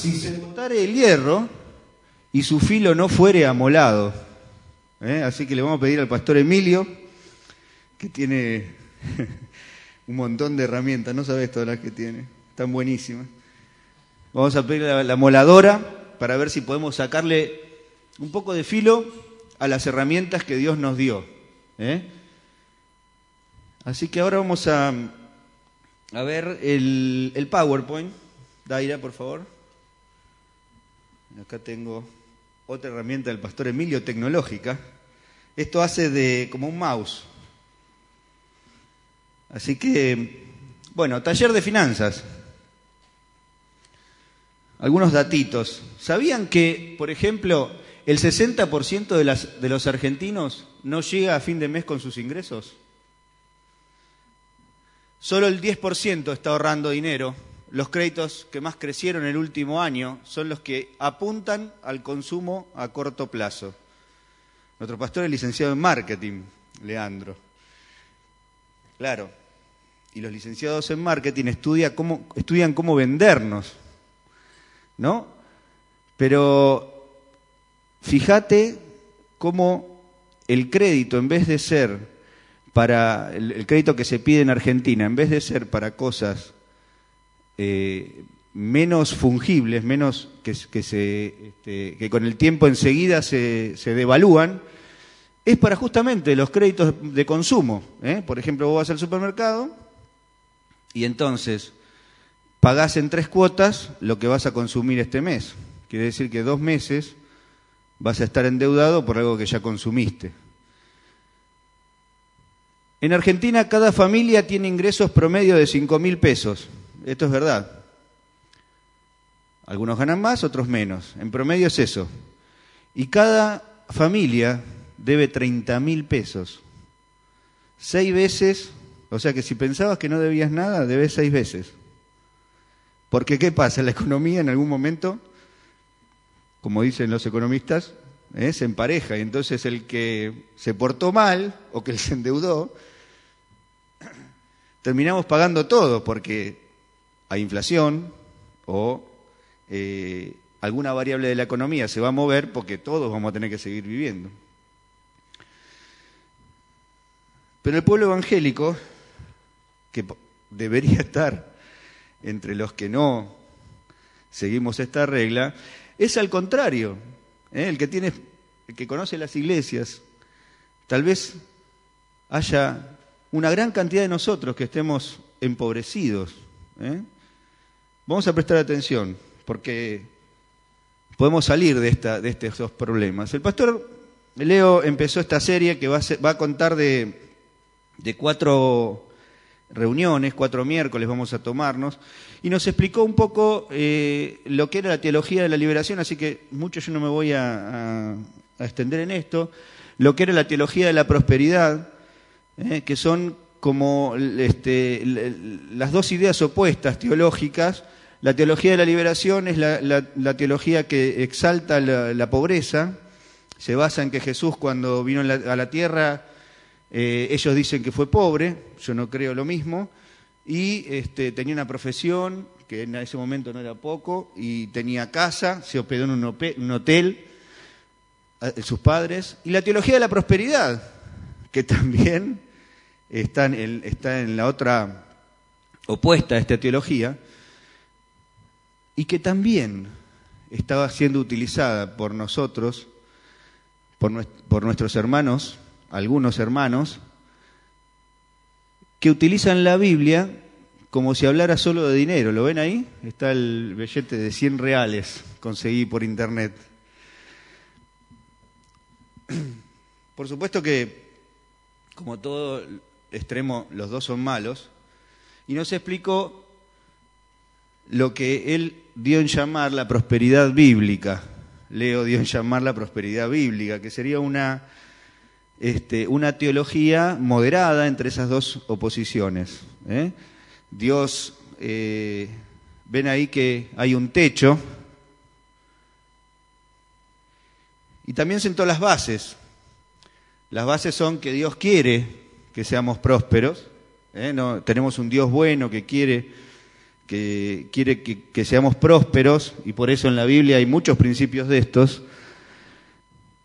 si se botare el hierro y su filo no fuere amolado. ¿eh? Así que le vamos a pedir al pastor Emilio, que tiene un montón de herramientas, no sabes todas las que tiene, están buenísimas. Vamos a pedir la, la moladora para ver si podemos sacarle un poco de filo a las herramientas que Dios nos dio. ¿eh? Así que ahora vamos a, a ver el, el PowerPoint. Daira, por favor. Acá tengo otra herramienta del pastor Emilio, tecnológica. Esto hace de como un mouse. Así que, bueno, taller de finanzas. Algunos datitos. ¿Sabían que, por ejemplo, el 60% de, de los argentinos no llega a fin de mes con sus ingresos? Solo el 10% está ahorrando dinero. Los créditos que más crecieron el último año son los que apuntan al consumo a corto plazo. Nuestro pastor es licenciado en marketing, Leandro. Claro, y los licenciados en marketing estudian cómo vendernos, ¿no? Pero fíjate cómo el crédito, en vez de ser para el crédito que se pide en Argentina, en vez de ser para cosas eh, menos fungibles, menos que, se, este, que con el tiempo enseguida se, se, devalúan, es para justamente los créditos de consumo. ¿eh? Por ejemplo, vos vas al supermercado y entonces pagás en tres cuotas lo que vas a consumir este mes. Quiere decir que dos meses vas a estar endeudado por algo que ya consumiste. En Argentina cada familia tiene ingresos promedio de 5 mil pesos. Esto es verdad. Algunos ganan más, otros menos. En promedio es eso. Y cada familia debe 30 mil pesos. Seis veces, o sea que si pensabas que no debías nada, debes seis veces. Porque ¿qué pasa? La economía en algún momento, como dicen los economistas, ¿eh? se empareja y entonces el que se portó mal o que se endeudó, terminamos pagando todo porque hay inflación o eh, alguna variable de la economía se va a mover porque todos vamos a tener que seguir viviendo. Pero el pueblo evangélico, que debería estar entre los que no seguimos esta regla, es al contrario. ¿eh? El que tiene, el que conoce las iglesias, tal vez haya una gran cantidad de nosotros que estemos empobrecidos. ¿eh? Vamos a prestar atención, porque podemos salir de, esta, de estos problemas. El pastor Leo empezó esta serie que va a, va a contar de, cuatro reuniones, cuatro miércoles vamos a tomarnos, y nos explicó un poco eh, lo que era la teología de la liberación, así que mucho yo no me voy a extender en esto, lo que era la teología de la prosperidad, eh, que son como este, las dos ideas opuestas teológicas. La teología de la liberación es la, la, la teología que exalta la, pobreza, se basa en que Jesús cuando vino a la tierra, eh, ellos dicen que fue pobre, yo no creo lo mismo, y este, tenía una profesión que en ese momento no era poco, y tenía casa, se hospedó en un, un hotel, a, sus padres, y la teología de la prosperidad, que también está en, está en la otra opuesta a esta teología, y que también estaba siendo utilizada por nosotros, por, nuestros hermanos, algunos hermanos, que utilizan la Biblia como si hablara solo de dinero. ¿Lo ven ahí? Está el billete de 100 reales, conseguí por internet. Por supuesto que, como todo extremo, los dos son malos, y nos explicó lo que él dio en llamar la prosperidad bíblica. Leo dio en llamar la prosperidad bíblica, que sería una, este, una teología moderada entre esas dos oposiciones. ¿eh? Dios, eh, ven ahí que hay un techo, y también sentó las bases. Las bases son que Dios quiere que seamos prósperos, ¿eh? no, tenemos un Dios bueno que quiere que quiere que, seamos prósperos, y por eso en la Biblia hay muchos principios de estos,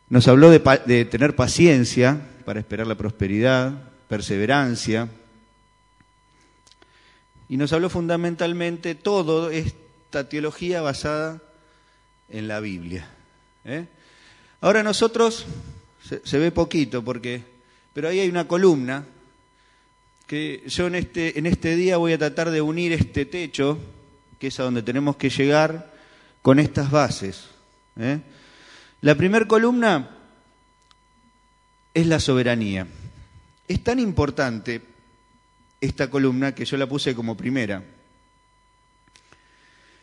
nos habló de, tener paciencia para esperar la prosperidad, perseverancia, y nos habló fundamentalmente todo esta teología basada en la Biblia. ¿eh? Ahora nosotros, se, ve poquito, porque, pero ahí hay una columna que yo en este, en este día voy a tratar de unir este techo, que es a donde tenemos que llegar, con estas bases. ¿eh? La primera columna es la soberanía. Es tan importante esta columna que yo la puse como primera.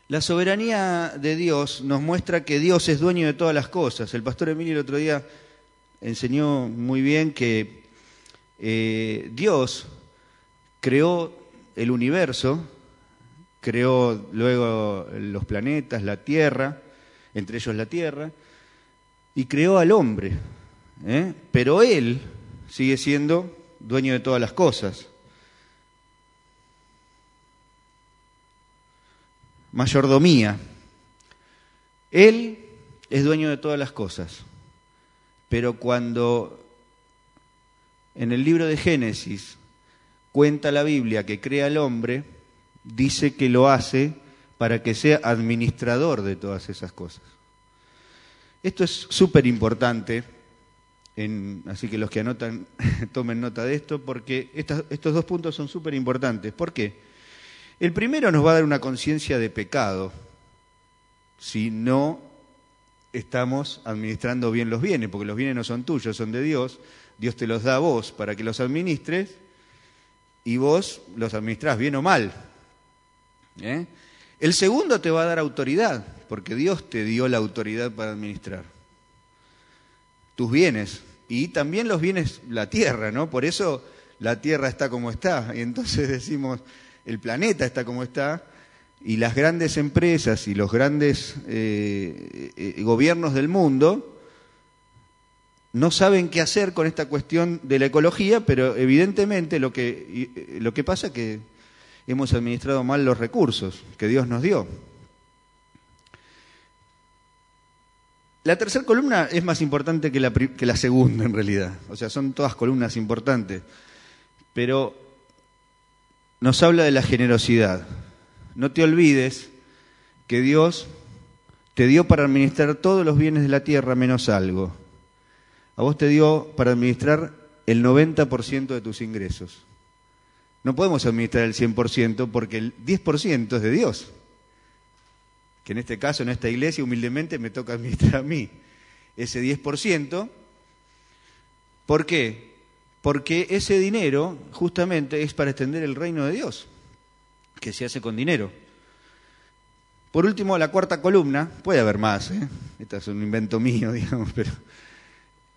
La soberanía de Dios nos muestra que Dios es dueño de todas las cosas. El pastor Emilio el otro día enseñó muy bien que eh, Dios creó el universo, creó luego los planetas, la Tierra, entre ellos la Tierra, y creó al hombre. ¿eh? Pero Él sigue siendo dueño de todas las cosas. mayordomía. Él es dueño de todas las cosas, pero cuando en el libro de Génesis cuenta la Biblia que crea al hombre, dice que lo hace para que sea administrador de todas esas cosas. Esto es súper importante, así que los que anotan tomen nota de esto, porque estos dos puntos son súper importantes. ¿Por qué? El primero nos va a dar una conciencia de pecado si no estamos administrando bien los bienes, porque los bienes no son tuyos, son de Dios. Dios te los da a vos para que los administres y vos los administrás bien o mal. ¿eh? El segundo te va a dar autoridad, porque Dios te dio la autoridad para administrar tus bienes y también los bienes, la tierra, ¿no? Por eso la tierra está como está. Y entonces decimos, el planeta está como está y las grandes empresas y los grandes eh, eh, gobiernos del mundo no saben qué hacer con esta cuestión de la ecología, pero evidentemente lo que, eh, lo que pasa es que hemos administrado mal los recursos que Dios nos dio. La tercera columna es más importante que la, que la segunda en realidad, o sea, son todas columnas importantes, pero nos habla de la generosidad. No te olvides que Dios te dio para administrar todos los bienes de la tierra menos algo. A vos te dio para administrar el 90% de tus ingresos. No podemos administrar el 100% porque el 10% es de Dios. Que en este caso, en esta iglesia, humildemente me toca administrar a mí ese 10%. ¿Por qué? porque ese dinero justamente es para extender el reino de Dios, que se hace con dinero. Por último, la cuarta columna, puede haber más, ¿eh? este es un invento mío, digamos, pero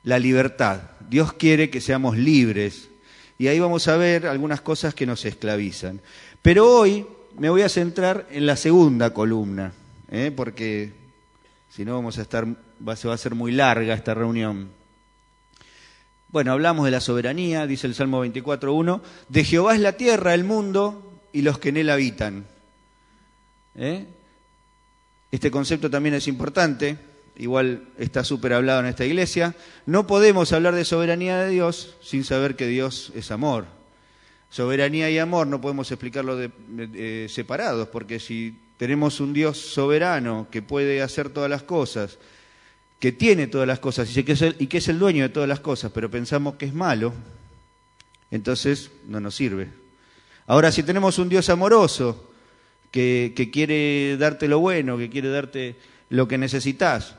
la libertad. Dios quiere que seamos libres y ahí vamos a ver algunas cosas que nos esclavizan. Pero hoy me voy a centrar en la segunda columna, ¿eh? porque si no vamos a estar, se va a hacer muy larga esta reunión. Bueno, hablamos de la soberanía, dice el Salmo 24.1, de Jehová es la tierra, el mundo y los que en él habitan. ¿Eh? Este concepto también es importante, igual está súper hablado en esta iglesia. No podemos hablar de soberanía de Dios sin saber que Dios es amor. Soberanía y amor no podemos explicarlo separados, porque si tenemos un Dios soberano que puede hacer todas las cosas, que tiene todas las cosas y que, es el, que es el dueño de todas las cosas, pero pensamos que es malo, entonces no nos sirve. Ahora, si tenemos un Dios amoroso que quiere darte lo bueno, que quiere darte lo que necesitas,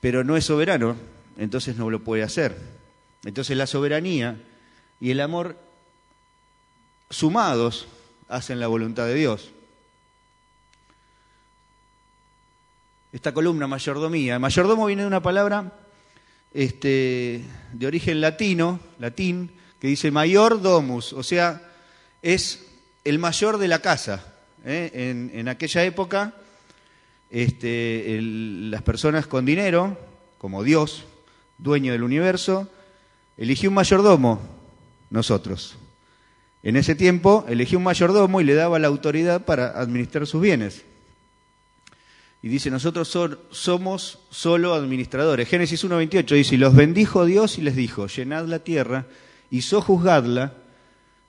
pero no es soberano, entonces no lo puede hacer. Entonces la soberanía y el amor sumados hacen la voluntad de Dios. esta columna mayordomía. Mayordomo viene de una palabra este, de origen latino, latín, que dice mayor domus, o sea, es el mayor de la casa. ¿eh? En, aquella época, este, las personas con dinero, como Dios, dueño del universo, eligió un mayordomo, nosotros. En ese tiempo elegía un mayordomo y le daba la autoridad para administrar sus bienes. Y dice, nosotros somos solo administradores. Génesis 1.28 dice, y los bendijo Dios y les dijo, llenad la tierra y sojuzgadla,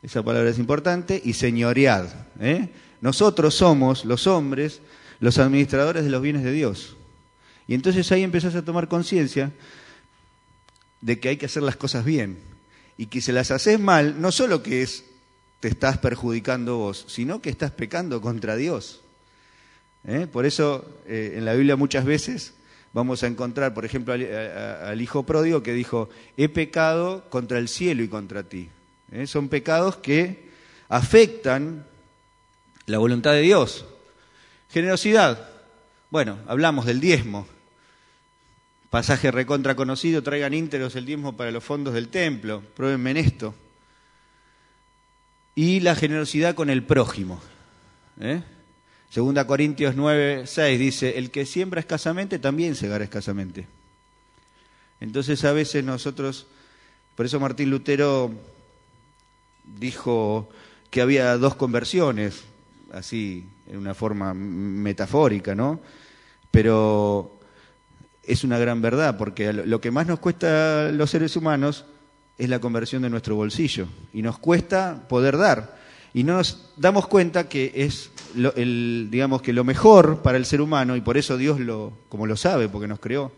esa palabra es importante, y señoread. ¿eh? Nosotros somos, los hombres, los administradores de los bienes de Dios. Y entonces ahí empezás a tomar conciencia de que hay que hacer las cosas bien. Y que si las haces mal, no solo que es, te estás perjudicando vos, sino que estás pecando contra Dios. ¿Eh? Por eso eh, en la Biblia muchas veces vamos a encontrar, por ejemplo, al, hijo pródigo que dijo, he pecado contra el cielo y contra ti. ¿Eh? Son pecados que afectan la voluntad de Dios. Generosidad. Bueno, hablamos del diezmo. Pasaje recontra conocido, traigan íntegros el diezmo para los fondos del templo, pruébenme en esto. Y la generosidad con el prójimo. ¿eh? Segunda Corintios 9, 6 dice, el que siembra escasamente también segará escasamente. Entonces a veces nosotros, por eso Martín Lutero dijo que había dos conversiones, así en una forma metafórica, ¿no? Pero es una gran verdad, porque lo que más nos cuesta a los seres humanos es la conversión de nuestro bolsillo, y nos cuesta poder dar, y no nos damos cuenta que es lo, digamos que lo mejor para el ser humano, y por eso Dios lo, como lo sabe, porque nos creó,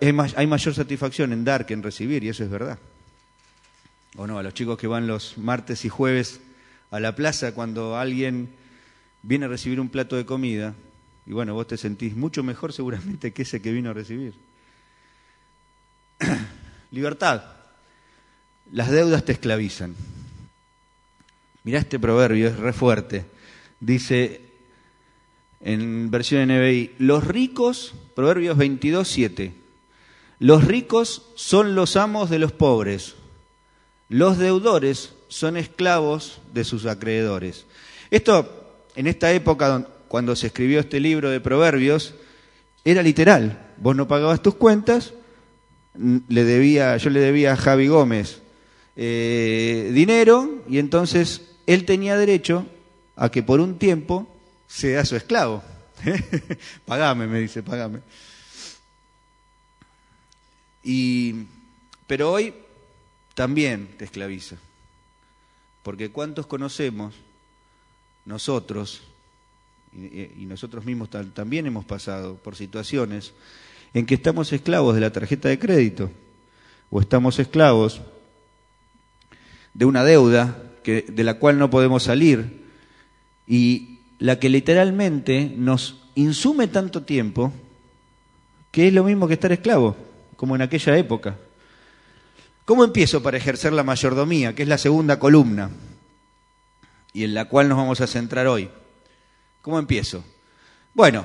hay mayor satisfacción en dar que en recibir, y eso es verdad. O no, a los chicos que van los martes y jueves a la plaza cuando alguien viene a recibir un plato de comida, y bueno, vos te sentís mucho mejor seguramente que ese que vino a recibir. Libertad. Las deudas te esclavizan. Mirá este proverbio, es re fuerte. Dice en versión NBI, los ricos, Proverbios 22, 7, los ricos son los amos de los pobres, los deudores son esclavos de sus acreedores. Esto, en esta época cuando se escribió este libro de Proverbios, era literal. Vos no pagabas tus cuentas, le debía, yo le debía a Javi Gómez eh, dinero y entonces él tenía derecho a que por un tiempo sea su esclavo. pagame, me dice, pagame. Pero hoy también te esclaviza. Porque ¿cuántos conocemos nosotros y, nosotros mismos también hemos pasado por situaciones en que estamos esclavos de la tarjeta de crédito o estamos esclavos de una deuda que, de la cual no podemos salir y la que literalmente nos insume tanto tiempo que es lo mismo que estar esclavo, como en aquella época. ¿Cómo empiezo para ejercer la mayordomía, que es la segunda columna y en la cual nos vamos a centrar hoy? ¿Cómo empiezo? Bueno,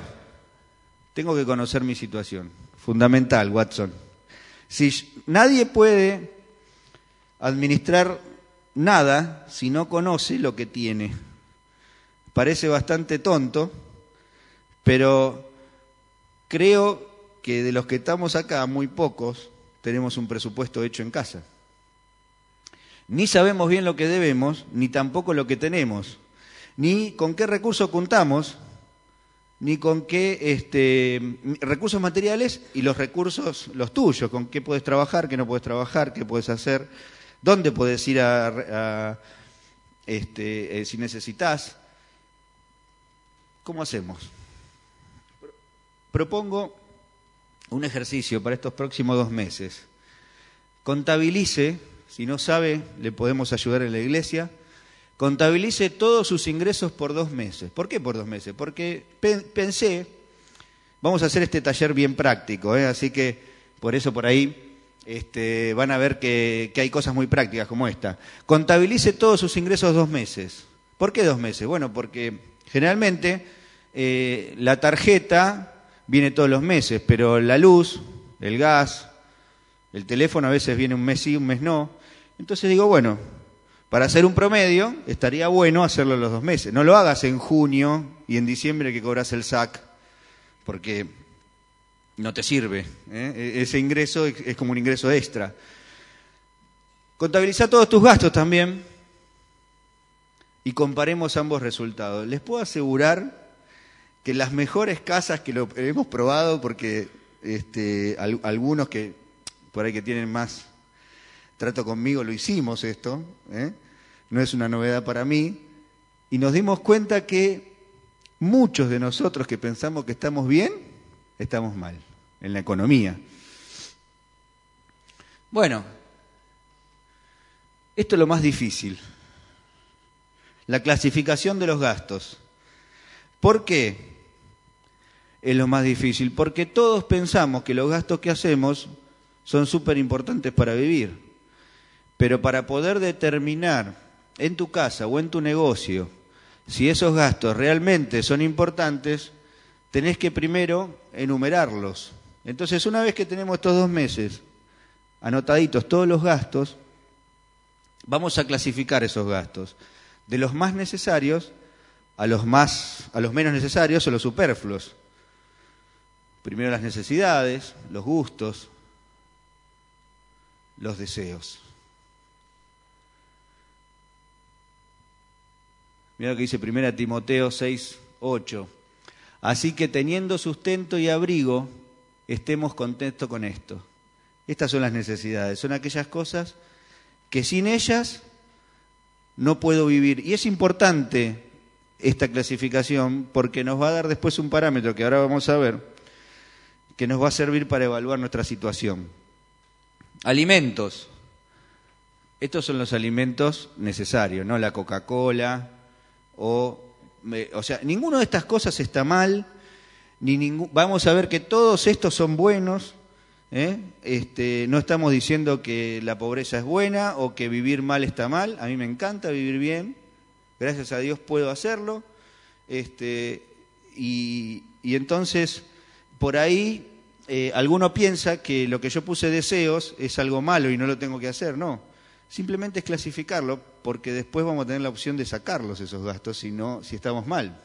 tengo que conocer mi situación. Fundamental, Watson. Si nadie puede administrar nada si no conoce lo que tiene. Parece bastante tonto, pero creo que de los que estamos acá, muy pocos tenemos un presupuesto hecho en casa. Ni sabemos bien lo que debemos, ni tampoco lo que tenemos ni con qué recursos contamos, ni con qué este, recursos materiales y los recursos, los tuyos, con qué puedes trabajar, qué no puedes trabajar, qué puedes hacer, dónde puedes ir a, este, eh, si necesitas. ¿Cómo hacemos? Propongo un ejercicio para estos próximos dos meses. Contabilice, si no sabe, le podemos ayudar en la iglesia contabilice todos sus ingresos por dos meses. ¿Por qué por dos meses? Porque pensé, vamos a hacer este taller bien práctico, ¿eh? así que por eso por ahí este, van a ver que, hay cosas muy prácticas como esta. Contabilice todos sus ingresos dos meses. ¿Por qué dos meses? Bueno, porque generalmente eh, la tarjeta viene todos los meses, pero la luz, el gas, el teléfono a veces viene un mes sí, un mes no. Entonces digo, bueno, para hacer un promedio, estaría bueno hacerlo los dos meses. No lo hagas en junio y en diciembre que cobras el SAC, porque no te sirve. ¿eh? E-, ese ingreso es como un ingreso extra. Contabiliza todos tus gastos también y comparemos ambos resultados. Les puedo asegurar las mejores casas que hemos probado, porque este, algunos que por ahí que tienen más trato conmigo lo hicimos esto, ¿eh? no es una novedad para mí, y nos dimos cuenta que muchos de nosotros que pensamos que estamos bien, estamos mal en la economía. Bueno, esto es lo más difícil, la clasificación de los gastos. ¿Por qué es lo más difícil? Porque todos pensamos que los gastos que hacemos son súper importantes para vivir, pero para poder determinar en tu casa o en tu negocio si esos gastos realmente son importantes, tenés que primero enumerarlos. Entonces, una vez que tenemos estos dos meses anotaditos todos los gastos, vamos a clasificar esos gastos de los más necesarios a los más a los menos necesarios o los superfluos. Primero las necesidades, los gustos, los deseos. Mira lo que dice 1 Timoteo 6, 8. Así que teniendo sustento y abrigo, estemos contentos con esto. Estas son las necesidades, son aquellas cosas que sin ellas no puedo vivir. Y es importante esta clasificación porque nos va a dar después un parámetro que ahora vamos a ver, que nos va a servir para evaluar nuestra situación. Alimentos. Estos son los alimentos necesarios, no la Coca-Cola, o, o sea, ninguna de estas cosas está mal, ni vamos a ver que todos estos son buenos, ¿eh? este, no estamos diciendo que la pobreza es buena o que vivir mal está mal, a mí me encanta vivir bien, gracias a Dios puedo hacerlo, este, y, entonces por ahí eh, alguno piensa que lo que yo puse deseos es algo malo y no lo tengo que hacer, no. Simplemente es clasificarlo porque después vamos a tener la opción de sacarlos esos gastos si, no, si estamos mal.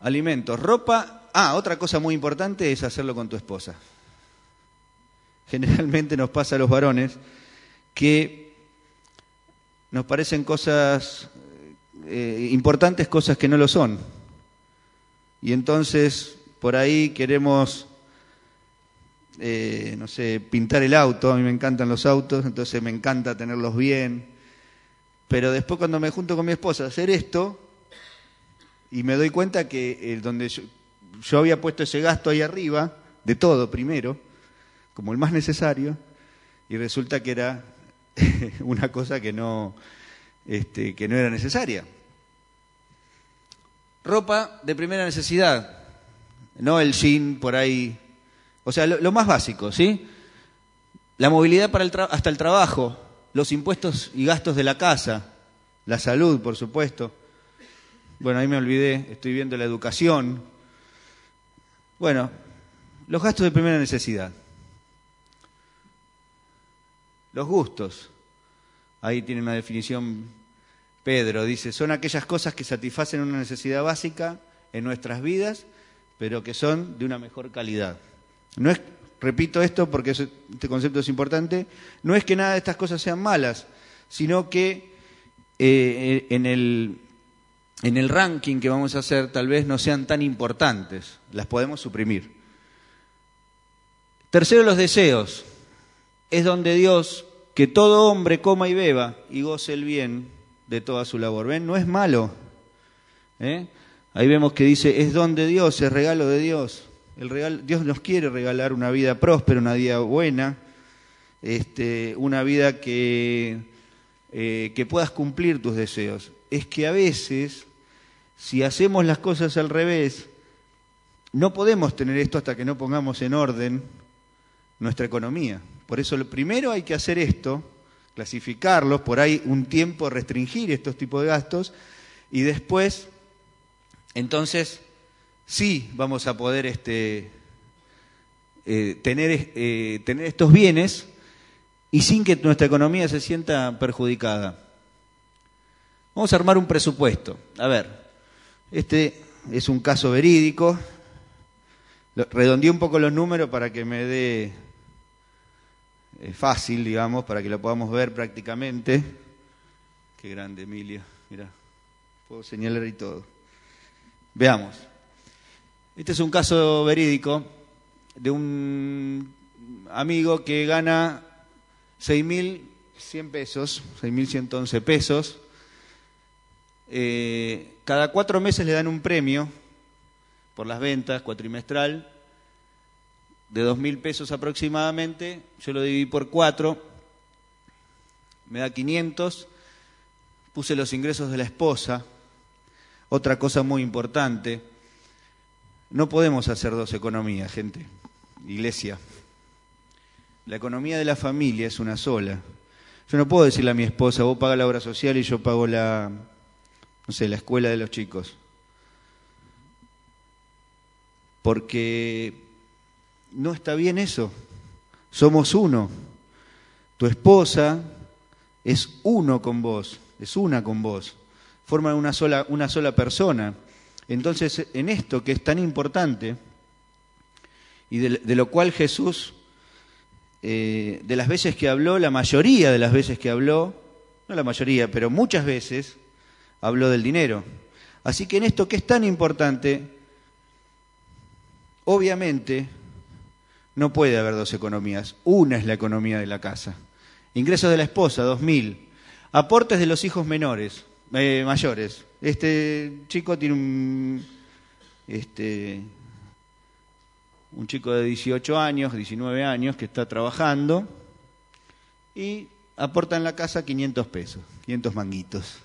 Alimentos, ropa. Ah, otra cosa muy importante es hacerlo con tu esposa. Generalmente nos pasa a los varones que nos parecen cosas eh, importantes, cosas que no lo son. Y entonces por ahí queremos eh, no sé, pintar el auto, a mí me encantan los autos, entonces me encanta tenerlos bien, pero después cuando me junto con mi esposa a hacer esto, y me doy cuenta que donde yo, había puesto ese gasto ahí arriba, de todo primero, como el más necesario, y resulta que era una cosa que no, este, que no era necesaria. Ropa de primera necesidad, no el jean por ahí o sea, lo, más básico, ¿sí? La movilidad para el hasta el trabajo, los impuestos y gastos de la casa, la salud, por supuesto. Bueno, ahí me olvidé, estoy viendo la educación. Bueno, los gastos de primera necesidad. Los gustos. Ahí tiene una definición Pedro, dice, son aquellas cosas que satisfacen una necesidad básica en nuestras vidas, pero que son de una mejor calidad. No es, repito esto porque este concepto es importante, no es que nada de estas cosas sean malas, sino que eh, en, el, en el ranking que vamos a hacer tal vez no sean tan importantes, las podemos suprimir. Tercero, los deseos. Es donde Dios, que todo hombre coma y beba y goce el bien de toda su labor. ¿Ven? No es malo. ¿eh? Ahí vemos que dice, es donde Dios, es regalo de Dios. Dios nos quiere regalar una vida próspera, una vida buena, este, una vida que, eh, que puedas cumplir tus deseos. Es que a veces, si hacemos las cosas al revés, no podemos tener esto hasta que no pongamos en orden nuestra economía. Por eso lo primero hay que hacer esto, clasificarlos, por ahí un tiempo restringir estos tipos de gastos y después, entonces, sí vamos a poder este, eh, tener, eh, tener estos bienes y sin que nuestra economía se sienta perjudicada. Vamos a armar un presupuesto. A ver, este es un caso verídico. Redondeé un poco los números para que me dé eh, fácil, digamos, para que lo podamos ver prácticamente. Qué grande, Emilia. Mira, puedo señalar y todo. Veamos. Este es un caso verídico de un amigo que gana 6.100 pesos, 6.111 pesos. Eh, cada cuatro meses le dan un premio por las ventas cuatrimestral de 2.000 pesos aproximadamente. Yo lo dividí por cuatro, me da 500. Puse los ingresos de la esposa. Otra cosa muy importante, no podemos hacer dos economías, gente. Iglesia. La economía de la familia es una sola. Yo no puedo decirle a mi esposa, vos pagas la obra social y yo pago la, no sé, la escuela de los chicos. Porque no está bien eso. Somos uno. Tu esposa es uno con vos, es una con vos. Forman una sola, una sola persona. Entonces, en esto que es tan importante, y de lo cual Jesús eh, de las veces que habló, la mayoría de las veces que habló, no la mayoría, pero muchas veces, habló del dinero. Así que en esto que es tan importante, obviamente no puede haber dos economías. Una es la economía de la casa. Ingresos de la esposa, dos mil. Aportes de los hijos menores, eh, mayores. Este chico tiene un, este, un chico de 18 años, 19 años, que está trabajando y aporta en la casa 500 pesos, 500 manguitos.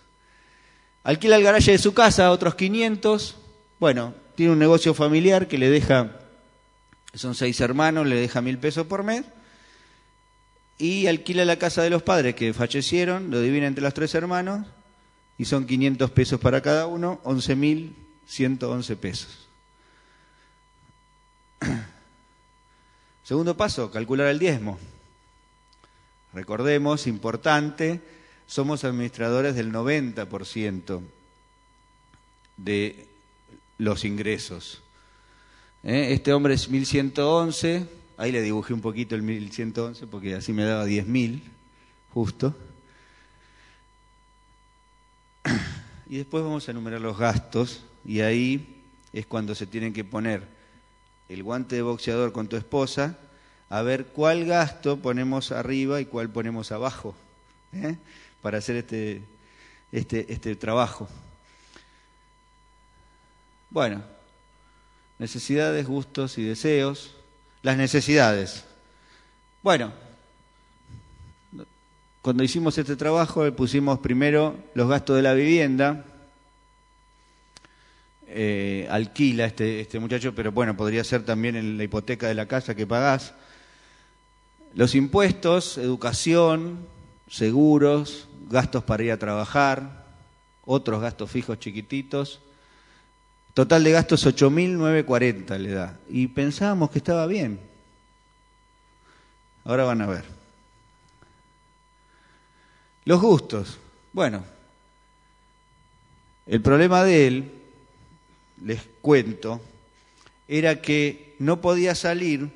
Alquila el garaje de su casa, otros 500. Bueno, tiene un negocio familiar que le deja, son seis hermanos, le deja mil pesos por mes. Y alquila la casa de los padres que fallecieron, lo divide entre los tres hermanos y son 500 pesos para cada uno, 11.111 pesos. Segundo paso, calcular el diezmo. Recordemos, importante, somos administradores del 90% de los ingresos. ¿Eh? Este hombre es 1111, ahí le dibujé un poquito el 1111 porque así me daba 10.000, justo. Y después vamos a enumerar los gastos y ahí es cuando se tienen que poner el guante de boxeador con tu esposa, a ver cuál gasto ponemos arriba y cuál ponemos abajo ¿eh? para hacer este, este, este trabajo. Bueno, necesidades, gustos y deseos. Las necesidades. Bueno, cuando hicimos este trabajo pusimos primero los gastos de la vivienda, eh, alquila este, este muchacho, pero bueno, podría ser también en la hipoteca de la casa que pagás. Los impuestos, educación, seguros, gastos para ir a trabajar, otros gastos fijos chiquititos. Total de gastos 8.940 le da. Y pensábamos que estaba bien. Ahora van a ver. Los gustos. Bueno, el problema de él les cuento, era que no podía salir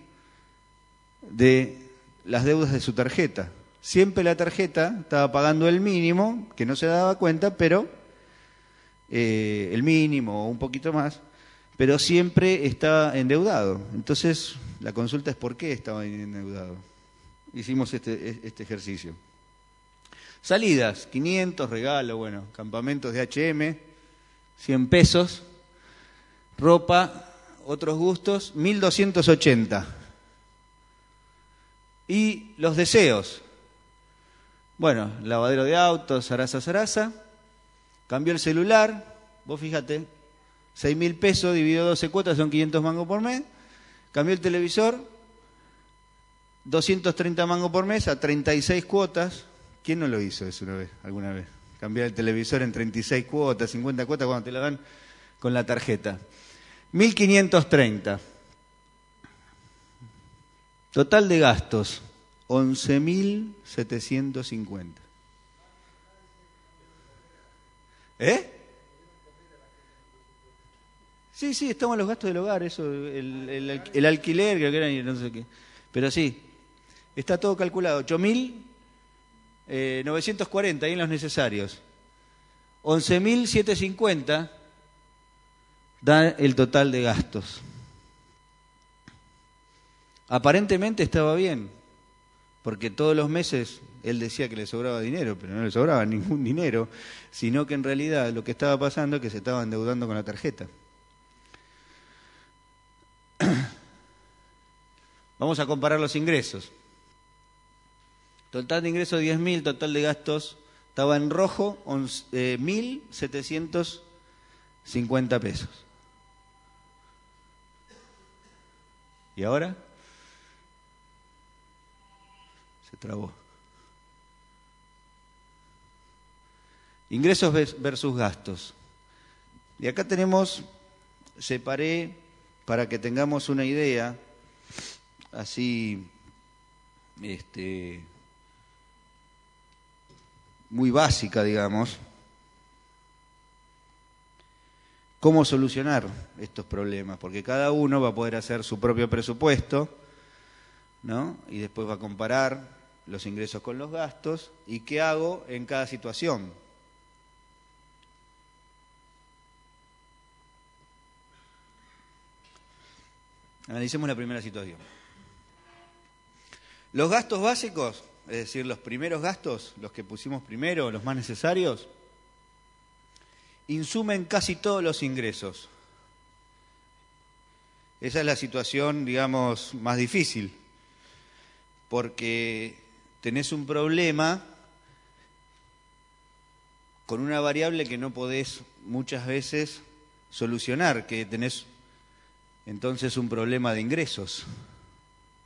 de las deudas de su tarjeta. Siempre la tarjeta estaba pagando el mínimo, que no se daba cuenta, pero eh, el mínimo o un poquito más, pero siempre estaba endeudado. Entonces, la consulta es por qué estaba endeudado. Hicimos este, este ejercicio. Salidas, 500, regalo, bueno, campamentos de HM, 100 pesos, ropa, otros gustos, 1280. Y los deseos. Bueno, lavadero de autos, zaraza, zaraza. Cambió el celular, vos fíjate, 6 mil pesos dividido 12 cuotas son 500 mangos por mes. Cambió el televisor, 230 mangos por mes a 36 cuotas. ¿Quién no lo hizo eso una vez, alguna vez? Cambiar el televisor en 36 cuotas, 50 cuotas cuando te la dan con la tarjeta. 1530. Total de gastos, 11.750. ¿Eh? Sí, sí, estamos los gastos del hogar, eso, el, alquiler, creo que era, no sé qué. Pero sí, Está todo calculado, 8.940 ahí en los necesarios. 11.750 da el total de gastos. Aparentemente estaba bien, porque todos los meses él decía que le sobraba dinero, pero no le sobraba ningún dinero, sino que en realidad lo que estaba pasando es que se estaba endeudando con la tarjeta. Vamos a comparar los ingresos. Total de ingresos 10.000, total de gastos estaba en rojo 1.750 eh, pesos. ¿Y ahora? Se trabó. Ingresos versus gastos. Y acá tenemos, separé para que tengamos una idea, así, este, muy básica, digamos, cómo solucionar estos problemas, porque cada uno va a poder hacer su propio presupuesto, ¿no? Y después va a comparar los ingresos con los gastos y qué hago en cada situación. Analicemos la primera situación. Los gastos básicos, es decir, los primeros gastos, los que pusimos primero, los más necesarios, insumen casi todos los ingresos. Esa es la situación, digamos, más difícil, porque tenés un problema con una variable que no podés muchas veces solucionar, que tenés entonces un problema de ingresos.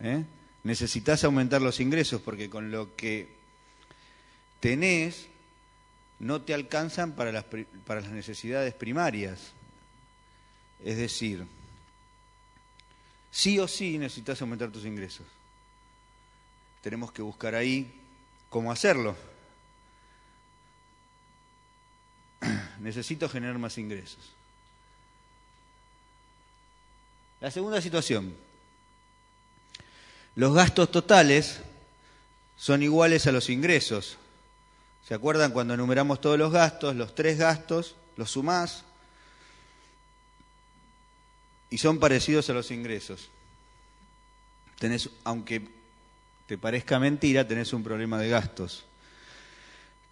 ¿eh? Necesitas aumentar los ingresos porque con lo que tenés no te alcanzan para las, para las necesidades primarias. Es decir, sí o sí necesitas aumentar tus ingresos. Tenemos que buscar ahí cómo hacerlo. Necesito generar más ingresos. La segunda situación. Los gastos totales son iguales a los ingresos. ¿Se acuerdan cuando enumeramos todos los gastos? Los tres gastos, los sumás y son parecidos a los ingresos. Tenés, aunque te parezca mentira, tenés un problema de gastos.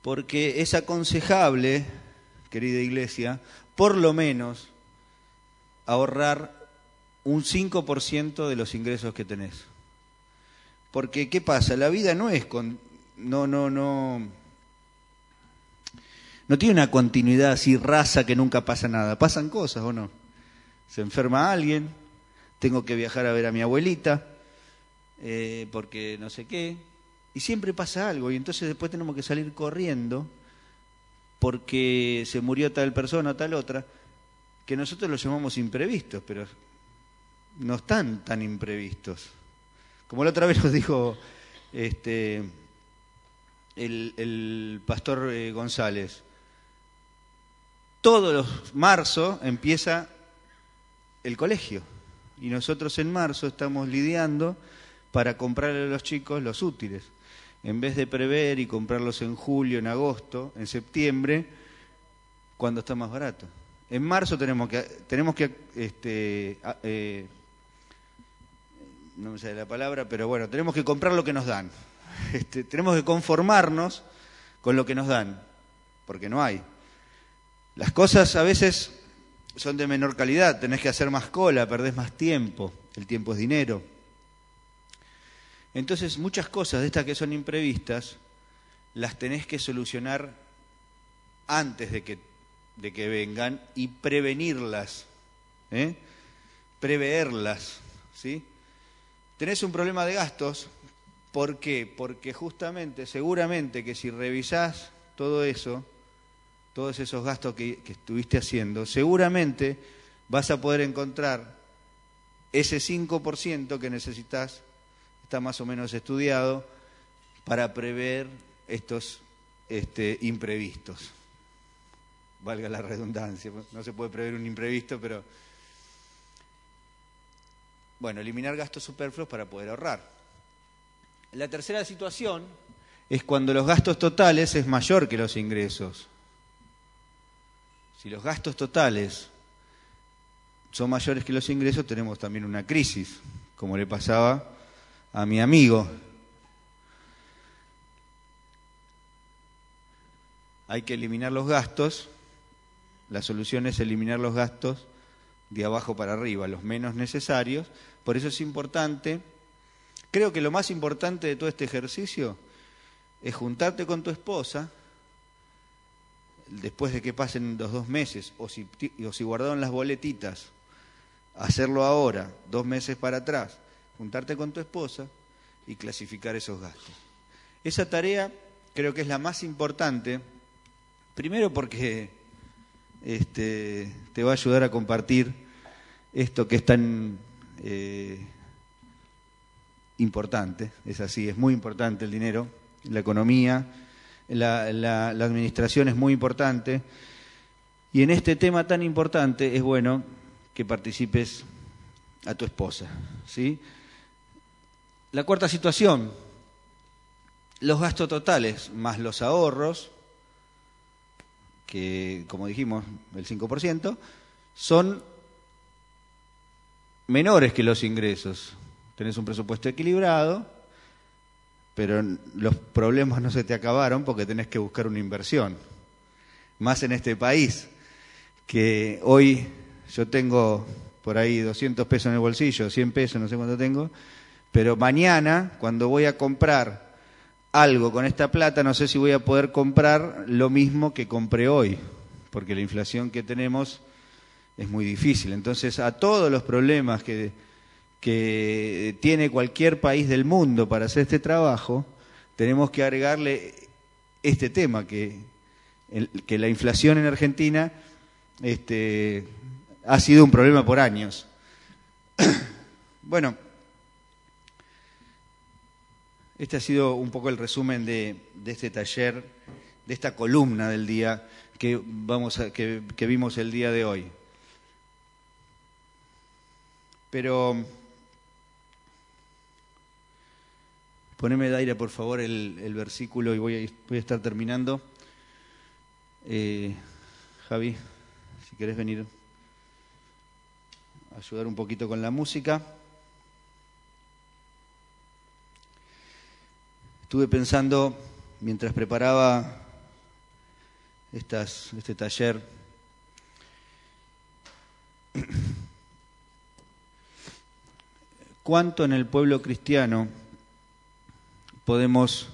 Porque es aconsejable, querida iglesia, por lo menos ahorrar un 5% de los ingresos que tenés. Porque, ¿qué pasa? La vida no es con. No, no, no. No tiene una continuidad así raza que nunca pasa nada. Pasan cosas o no. Se enferma alguien, tengo que viajar a ver a mi abuelita, eh, porque no sé qué. Y siempre pasa algo, y entonces después tenemos que salir corriendo porque se murió tal persona o tal otra, que nosotros lo llamamos imprevistos, pero no están tan imprevistos. Como la otra vez nos dijo este, el, pastor eh, González, todos los marzo empieza el colegio y nosotros en marzo estamos lidiando para comprarle a los chicos los útiles. En vez de prever y comprarlos en julio, en agosto, en septiembre, cuando está más barato. En marzo tenemos que, tenemos que este, eh, no me sale la palabra, pero bueno, tenemos que comprar lo que nos dan. Este, tenemos que conformarnos con lo que nos dan, porque no hay. Las cosas a veces son de menor calidad, tenés que hacer más cola, perdés más tiempo, el tiempo es dinero. Entonces, muchas cosas de estas que son imprevistas, las tenés que solucionar antes de que, de que vengan y prevenirlas, ¿eh? preverlas, ¿sí? Tenés un problema de gastos. ¿Por qué? Porque justamente, seguramente que si revisás todo eso, todos esos gastos que, estuviste haciendo, seguramente vas a poder encontrar ese 5% que necesitas, está más o menos estudiado, para prever estos este, imprevistos. Valga la redundancia, no se puede prever un imprevisto, pero bueno, eliminar gastos superfluos para poder ahorrar. La tercera situación es cuando los gastos totales es mayor que los ingresos. Si los gastos totales son mayores que los ingresos, tenemos también una crisis, como le pasaba a mi amigo. Hay que eliminar los gastos. La solución es eliminar los gastos de abajo para arriba, los menos necesarios. Por eso es importante, creo que lo más importante de todo este ejercicio es juntarte con tu esposa, después de que pasen los dos meses, o si, o si guardaron las boletitas, hacerlo ahora, dos meses para atrás, juntarte con tu esposa y clasificar esos gastos. Esa tarea creo que es la más importante, primero porque este, te va a ayudar a compartir esto que es tan eh, importante, es así, es muy importante el dinero, la economía, la, administración es muy importante, y en este tema tan importante es bueno que participes a tu esposa, ¿sí? La cuarta situación, los gastos totales más los ahorros, que como dijimos, el 5%, son menores que los ingresos. Tenés un presupuesto equilibrado, pero los problemas no se te acabaron porque tenés que buscar una inversión. Más en este país, que hoy yo tengo por ahí 200 pesos en el bolsillo, 100 pesos, no sé cuánto tengo, pero mañana, cuando voy a comprar algo con esta plata, no sé si voy a poder comprar lo mismo que compré hoy, porque la inflación que tenemos es muy difícil. Entonces, a todos los problemas que, tiene cualquier país del mundo para hacer este trabajo, tenemos que agregarle este tema, que, que la inflación en Argentina este, ha sido un problema por años. bueno, este ha sido un poco el resumen de, de este taller, de esta columna del día que, vamos a, que vimos el día de hoy. Pero poneme de aire, por favor, el, versículo y voy a, voy a, estar terminando. Eh, Javi, si querés venir a ayudar un poquito con la música. Estuve pensando, mientras preparaba estas, este taller, cuánto en el pueblo cristiano podemos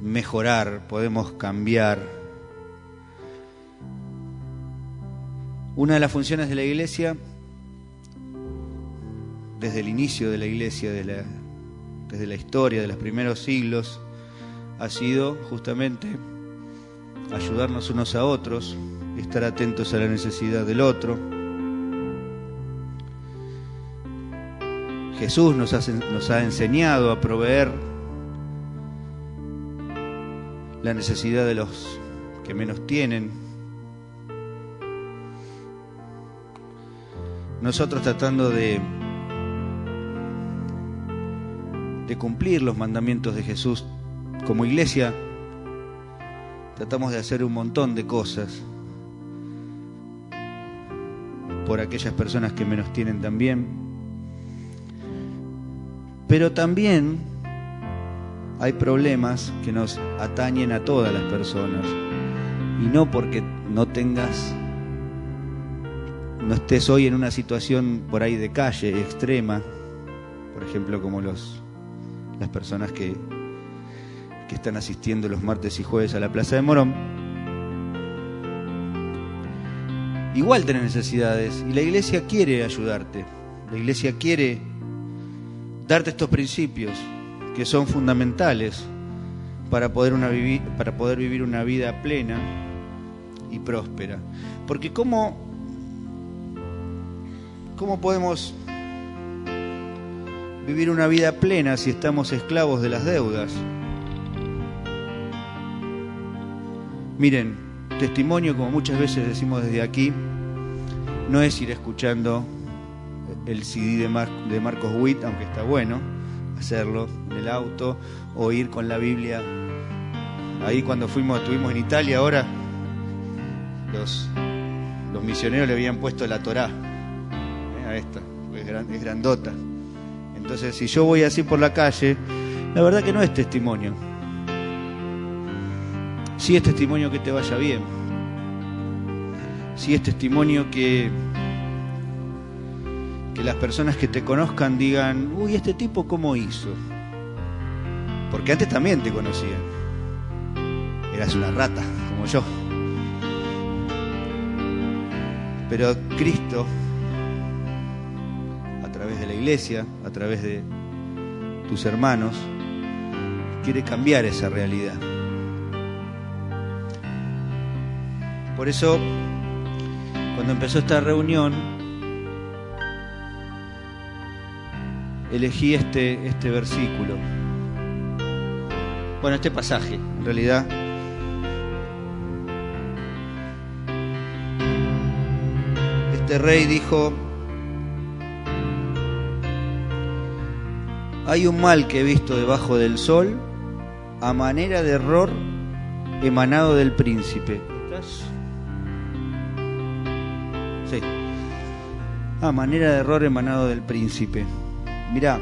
mejorar, podemos cambiar. Una de las funciones de la iglesia, desde el inicio de la iglesia, desde la historia de los primeros siglos, ha sido justamente ayudarnos unos a otros, estar atentos a la necesidad del otro Jesús nos ha, enseñado a proveer la necesidad de los que menos tienen. Nosotros tratando de, de cumplir los mandamientos de Jesús como iglesia, tratamos de hacer un montón de cosas por aquellas personas que menos tienen también. Pero también hay problemas que nos atañen a todas las personas. Y no porque no tengas, no estés hoy en una situación por ahí de calle extrema, por ejemplo como los, las personas que, que están asistiendo los martes y jueves a la Plaza de Morón. Igual tenés necesidades y la iglesia quiere ayudarte. La iglesia quiere darte estos principios que son fundamentales para poder, una vivir, para poder vivir una vida plena y próspera. Porque ¿cómo, cómo podemos vivir una vida plena si estamos esclavos de las deudas? Miren, testimonio, como muchas veces decimos desde aquí, no es ir escuchando el CD de, de Marcos Witt, aunque está bueno, hacerlo en el auto o ir con la Biblia. Ahí cuando fuimos, estuvimos en Italia ahora, los, los misioneros le habían puesto la Torá eh, a esta, es, es grandota. Entonces, si yo voy así por la calle, la verdad que no es testimonio. Sí es testimonio que te vaya bien. Sí es testimonio que que las personas que te conozcan digan, uy, este tipo cómo hizo. Porque antes también te conocían. Eras una rata, como yo. Pero Cristo, a través de la iglesia, a través de tus hermanos, quiere cambiar esa realidad. Por eso, cuando empezó esta reunión, elegí este, este versículo. Bueno, este pasaje, en realidad. Este rey dijo, hay un mal que he visto debajo del sol a manera de error emanado del príncipe. ¿Estás? Sí. A manera de error emanado del príncipe. Mira,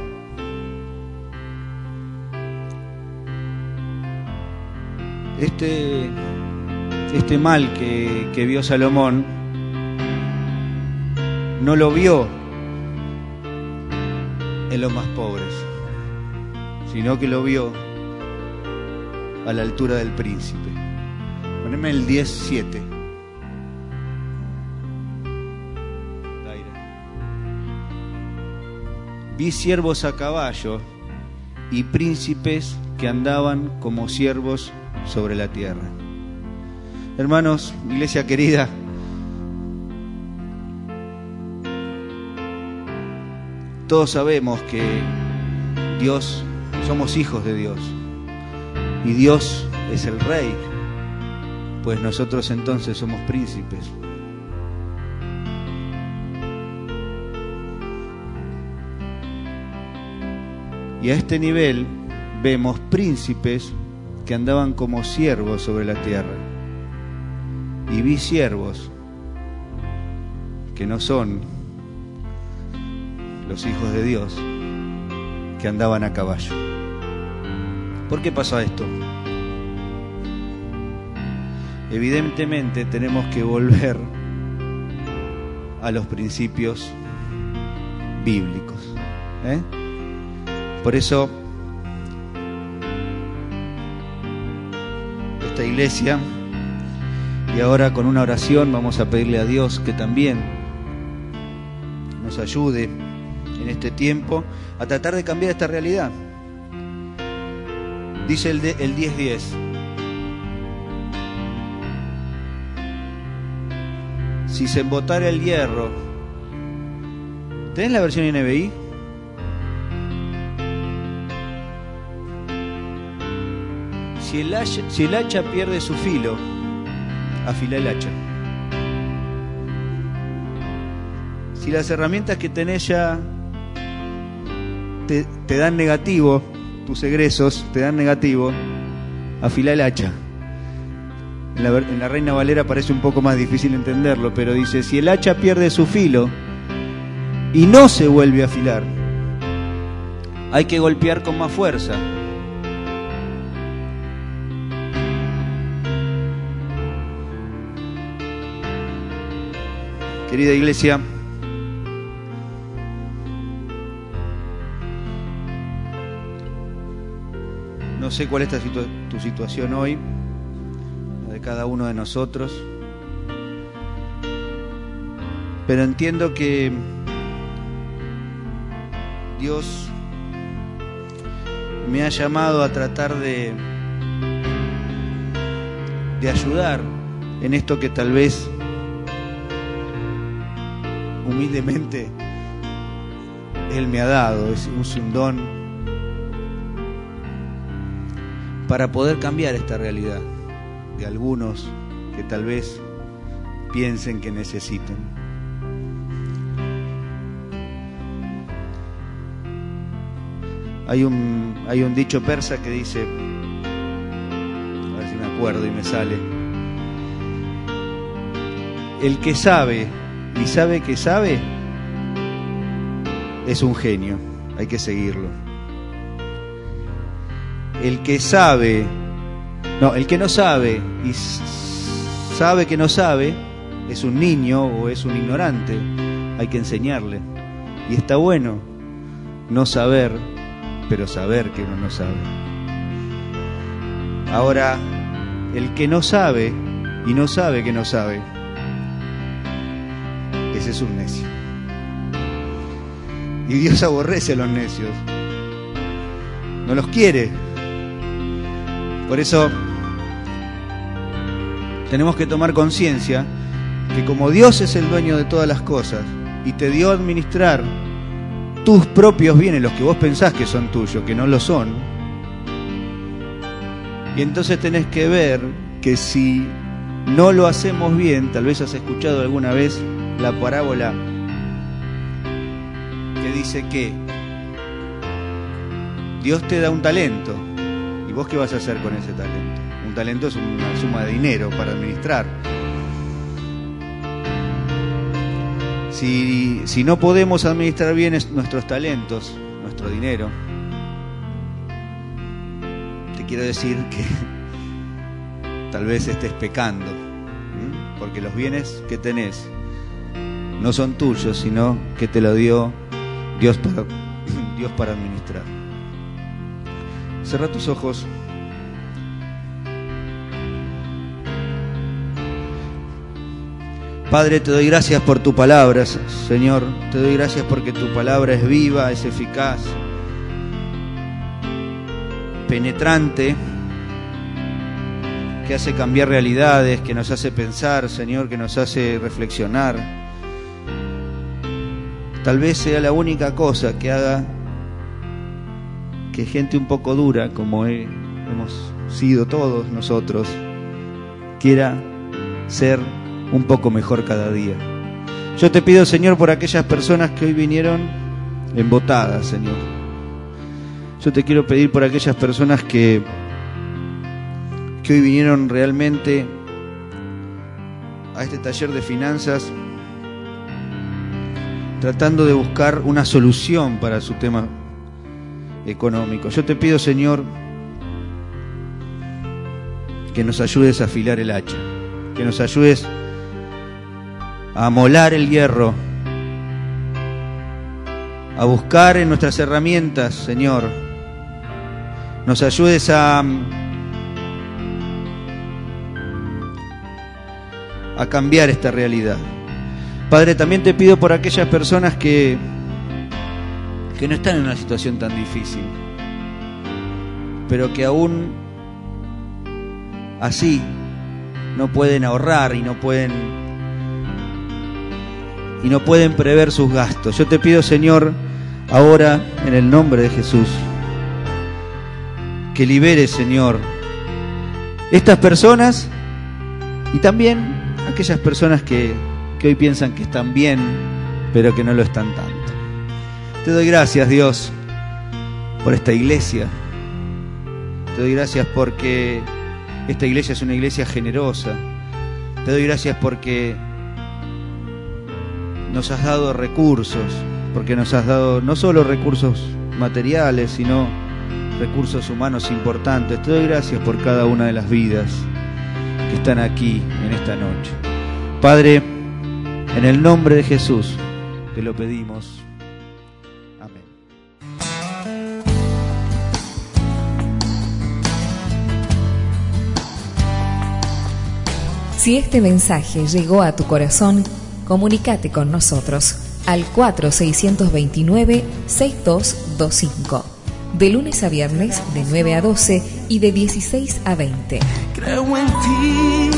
este, este mal que, que vio Salomón no lo vio en los más pobres, sino que lo vio a la altura del príncipe. Poneme el 10.7. vi siervos a caballo y príncipes que andaban como siervos sobre la tierra. Hermanos, iglesia querida, todos sabemos que Dios, somos hijos de Dios y Dios es el rey, pues nosotros entonces somos príncipes. Y a este nivel vemos príncipes que andaban como siervos sobre la tierra. Y vi siervos que no son los hijos de Dios, que andaban a caballo. ¿Por qué pasó esto? Evidentemente tenemos que volver a los principios bíblicos. ¿eh? Por eso esta iglesia, y ahora con una oración vamos a pedirle a Dios que también nos ayude en este tiempo a tratar de cambiar esta realidad. Dice el, el 10.10. Si se embotara el hierro, ¿tenés la versión NBI? Si el, hacha, pierde su filo, afila el hacha. Si las herramientas que tenés ya te, dan negativo, tus egresos te dan negativo, afila el hacha. En la, en la, Reina Valera parece un poco más difícil entenderlo, pero dice, si el hacha pierde su filo y no se vuelve a afilar, hay que golpear con más fuerza. Querida iglesia, no sé cuál es tu situación hoy, la de cada uno de nosotros, pero entiendo que Dios me ha llamado a tratar de, de ayudar en esto que tal vez humildemente Él me ha dado, es un don para poder cambiar esta realidad de algunos que tal vez piensen que necesiten. Hay un, hay un dicho persa que dice, a ver si me acuerdo y me sale, el que sabe y sabe que sabe es un genio, hay que seguirlo. El que sabe, no, el que no sabe y sabe que no sabe es un niño o es un ignorante, hay que enseñarle. Y está bueno no saber, pero saber que uno no sabe. Ahora, el que no sabe y no sabe que no sabe, es un necio. Y Dios aborrece a los necios. No los quiere. Por eso tenemos que tomar conciencia que como Dios es el dueño de todas las cosas y te dio a administrar tus propios bienes, los que vos pensás que son tuyos, que no lo son, y entonces tenés que ver que si no lo hacemos bien, tal vez has escuchado alguna vez la parábola que dice que Dios te da un talento, ¿y vos qué vas a hacer con ese talento? Un talento es una suma de dinero para administrar. Si, si no podemos administrar bien nuestros talentos, nuestro dinero, te quiero decir que tal vez estés pecando, porque los bienes que tenés no son tuyos, sino que te lo dio Dios para, Dios para administrar. Cerra tus ojos. Padre, te doy gracias por tu palabra, Señor. Te doy gracias porque tu palabra es viva, es eficaz, penetrante, que hace cambiar realidades, que nos hace pensar, Señor, que nos hace reflexionar. Tal vez sea la única cosa que haga que gente un poco dura, como hemos sido todos nosotros, quiera ser un poco mejor cada día. Yo te pido, Señor, por aquellas personas que hoy vinieron embotadas, Señor. Yo te quiero pedir por aquellas personas que, que hoy vinieron realmente a este taller de finanzas tratando de buscar una solución para su tema económico. Yo te pido, Señor, que nos ayudes a afilar el hacha, que nos ayudes a molar el hierro, a buscar en nuestras herramientas, Señor. Nos ayudes a, a cambiar esta realidad. Padre, también te pido por aquellas personas que, que no están en una situación tan difícil, pero que aún así no pueden ahorrar y no pueden y no pueden prever sus gastos. Yo te pido, Señor, ahora en el nombre de Jesús, que libere, Señor, estas personas y también aquellas personas que, que hoy piensan que están bien, pero que no lo están tanto. Te doy gracias, Dios, por esta iglesia. Te doy gracias porque esta iglesia es una iglesia generosa. Te doy gracias porque nos has dado recursos, porque nos has dado no solo recursos materiales, sino recursos humanos importantes. Te doy gracias por cada una de las vidas que están aquí en esta noche. Padre, en el nombre de Jesús te lo pedimos. Amén. Si este mensaje llegó a tu corazón, Comunicate con nosotros al 4629-6225. De lunes a viernes de 9 a 12 y de 16 a 20. Creo en ti,